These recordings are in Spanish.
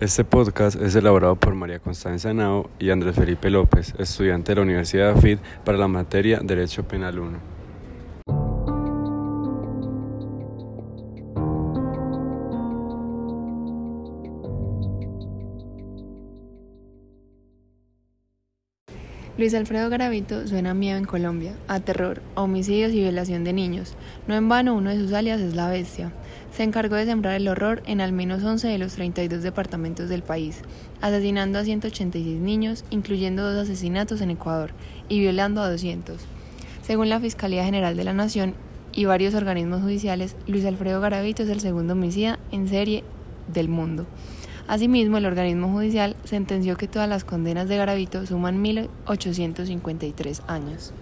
Este podcast es elaborado por María Constanza Nao y Andrés Felipe López, estudiante de la Universidad de AFID para la materia Derecho Penal 1. Luis Alfredo Garavito suena miedo en Colombia, a terror, a homicidios y violación de niños. No en vano uno de sus alias es la bestia. Se encargó de sembrar el horror en al menos 11 de los 32 departamentos del país, asesinando a 186 niños, incluyendo dos asesinatos en Ecuador, y violando a 200. Según la Fiscalía General de la Nación y varios organismos judiciales, Luis Alfredo Garavito es el segundo homicida en serie del mundo. Asimismo, el organismo judicial sentenció que todas las condenas de Garavito suman 1.853 años.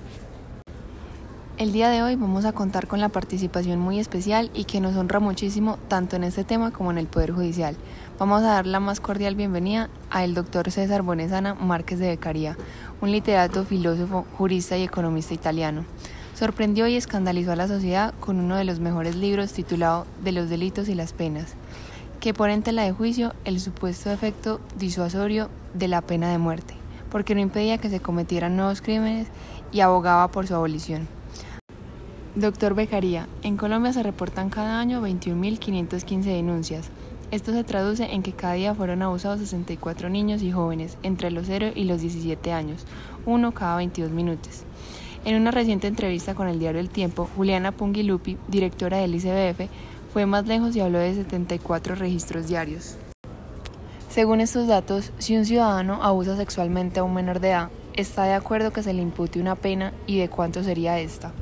El día de hoy vamos a contar con la participación muy especial y que nos honra muchísimo tanto en este tema como en el Poder Judicial. Vamos a dar la más cordial bienvenida al doctor César Bonesana Márquez de Becaría, un literato, filósofo, jurista y economista italiano. Sorprendió y escandalizó a la sociedad con uno de los mejores libros titulado De los delitos y las penas que pone en tela de juicio el supuesto efecto disuasorio de la pena de muerte, porque no impedía que se cometieran nuevos crímenes y abogaba por su abolición. Doctor Becaría, en Colombia se reportan cada año 21.515 denuncias. Esto se traduce en que cada día fueron abusados 64 niños y jóvenes entre los 0 y los 17 años, uno cada 22 minutos. En una reciente entrevista con el diario El Tiempo, Juliana Pungilupi, directora del ICBF, fue más lejos y habló de 74 registros diarios. Según estos datos, si un ciudadano abusa sexualmente a un menor de edad, está de acuerdo que se le impute una pena y de cuánto sería esta.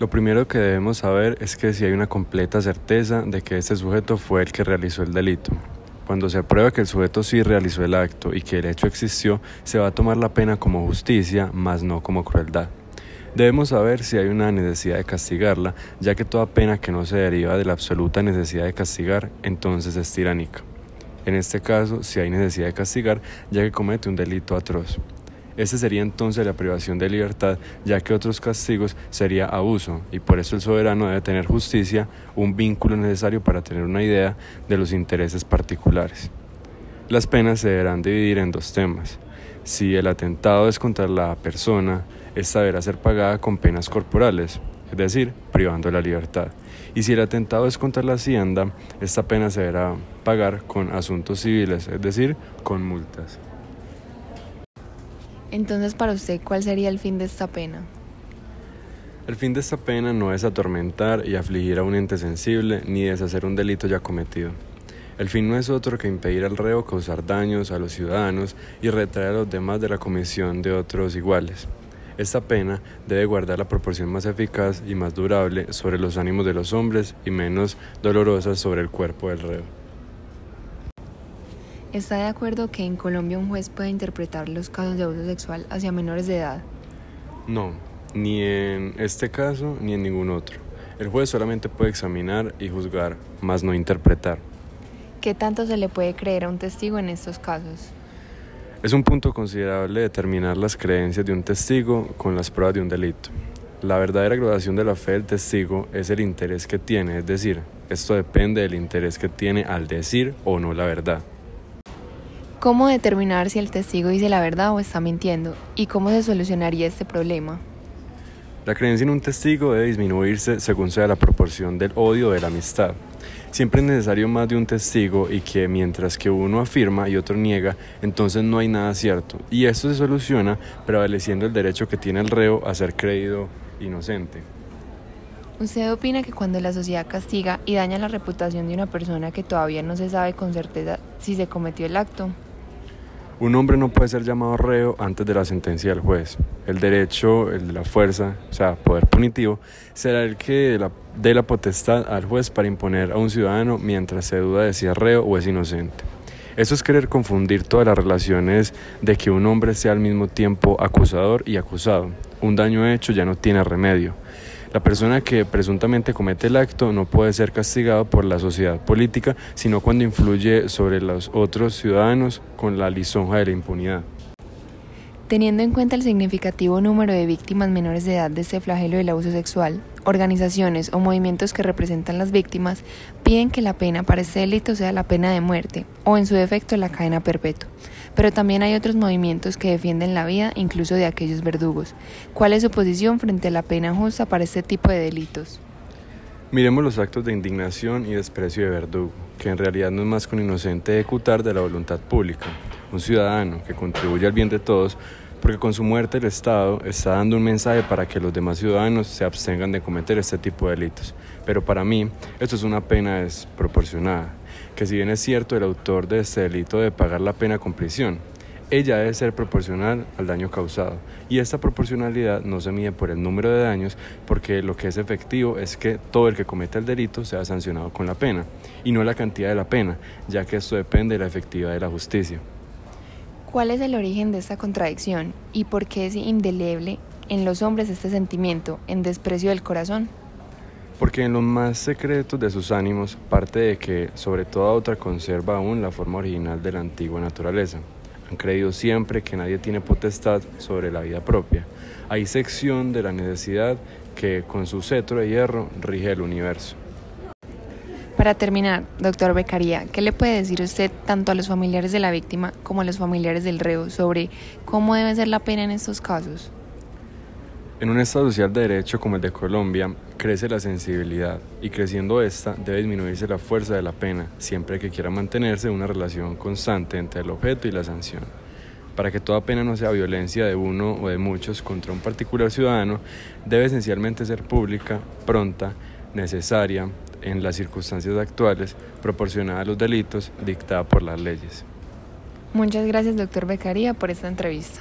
Lo primero que debemos saber es que si hay una completa certeza de que este sujeto fue el que realizó el delito. Cuando se aprueba que el sujeto sí realizó el acto y que el hecho existió, se va a tomar la pena como justicia, más no como crueldad. Debemos saber si hay una necesidad de castigarla, ya que toda pena que no se deriva de la absoluta necesidad de castigar, entonces es tiránica. En este caso, si hay necesidad de castigar, ya que comete un delito atroz. Este sería entonces la privación de libertad, ya que otros castigos sería abuso, y por eso el soberano debe tener justicia, un vínculo necesario para tener una idea de los intereses particulares. Las penas se deberán dividir en dos temas. Si el atentado es contra la persona, esta deberá ser pagada con penas corporales, es decir, privando la libertad. Y si el atentado es contra la hacienda, esta pena se deberá pagar con asuntos civiles, es decir, con multas. Entonces, para usted, ¿cuál sería el fin de esta pena? El fin de esta pena no es atormentar y afligir a un ente sensible ni deshacer un delito ya cometido. El fin no es otro que impedir al reo causar daños a los ciudadanos y retraer a los demás de la comisión de otros iguales. Esta pena debe guardar la proporción más eficaz y más durable sobre los ánimos de los hombres y menos dolorosa sobre el cuerpo del reo. ¿Está de acuerdo que en Colombia un juez puede interpretar los casos de abuso sexual hacia menores de edad? No, ni en este caso ni en ningún otro. El juez solamente puede examinar y juzgar, más no interpretar. ¿Qué tanto se le puede creer a un testigo en estos casos? Es un punto considerable determinar las creencias de un testigo con las pruebas de un delito. La verdadera graduación de la fe del testigo es el interés que tiene, es decir, esto depende del interés que tiene al decir o no la verdad. ¿Cómo determinar si el testigo dice la verdad o está mintiendo? ¿Y cómo se solucionaría este problema? La creencia en un testigo debe disminuirse según sea la proporción del odio o de la amistad. Siempre es necesario más de un testigo y que mientras que uno afirma y otro niega, entonces no hay nada cierto. Y esto se soluciona prevaleciendo el derecho que tiene el reo a ser creído inocente. ¿Usted opina que cuando la sociedad castiga y daña la reputación de una persona que todavía no se sabe con certeza si se cometió el acto, un hombre no puede ser llamado reo antes de la sentencia del juez. El derecho, el de la fuerza, o sea, poder punitivo, será el que dé la potestad al juez para imponer a un ciudadano mientras se duda de si es reo o es inocente. Eso es querer confundir todas las relaciones de que un hombre sea al mismo tiempo acusador y acusado. Un daño hecho ya no tiene remedio. La persona que presuntamente comete el acto no puede ser castigado por la sociedad política, sino cuando influye sobre los otros ciudadanos con la lisonja de la impunidad. Teniendo en cuenta el significativo número de víctimas menores de edad de este flagelo del abuso sexual, organizaciones o movimientos que representan las víctimas piden que la pena para este delito sea la pena de muerte o en su defecto la cadena perpetua. Pero también hay otros movimientos que defienden la vida incluso de aquellos verdugos. ¿Cuál es su posición frente a la pena justa para este tipo de delitos? Miremos los actos de indignación y desprecio de verdugo, que en realidad no es más que un inocente ejecutar de la voluntad pública, un ciudadano que contribuye al bien de todos, porque con su muerte el Estado está dando un mensaje para que los demás ciudadanos se abstengan de cometer este tipo de delitos. Pero para mí esto es una pena desproporcionada, que si bien es cierto el autor de este delito debe pagar la pena con prisión, ella debe ser proporcional al daño causado. Y esta proporcionalidad no se mide por el número de daños, porque lo que es efectivo es que todo el que cometa el delito sea sancionado con la pena, y no la cantidad de la pena, ya que esto depende de la efectividad de la justicia. ¿Cuál es el origen de esta contradicción y por qué es indeleble en los hombres este sentimiento en desprecio del corazón? Porque en lo más secretos de sus ánimos parte de que sobre toda otra conserva aún la forma original de la antigua naturaleza. Han creído siempre que nadie tiene potestad sobre la vida propia. Hay sección de la necesidad que con su cetro de hierro rige el universo. Para terminar, doctor Becaría, ¿qué le puede decir usted tanto a los familiares de la víctima como a los familiares del reo sobre cómo debe ser la pena en estos casos? En un Estado social de derecho como el de Colombia, crece la sensibilidad y creciendo esta debe disminuirse la fuerza de la pena siempre que quiera mantenerse una relación constante entre el objeto y la sanción. Para que toda pena no sea violencia de uno o de muchos contra un particular ciudadano, debe esencialmente ser pública, pronta, necesaria, en las circunstancias actuales, proporcionada a los delitos, dictada por las leyes. Muchas gracias, doctor Becaría, por esta entrevista.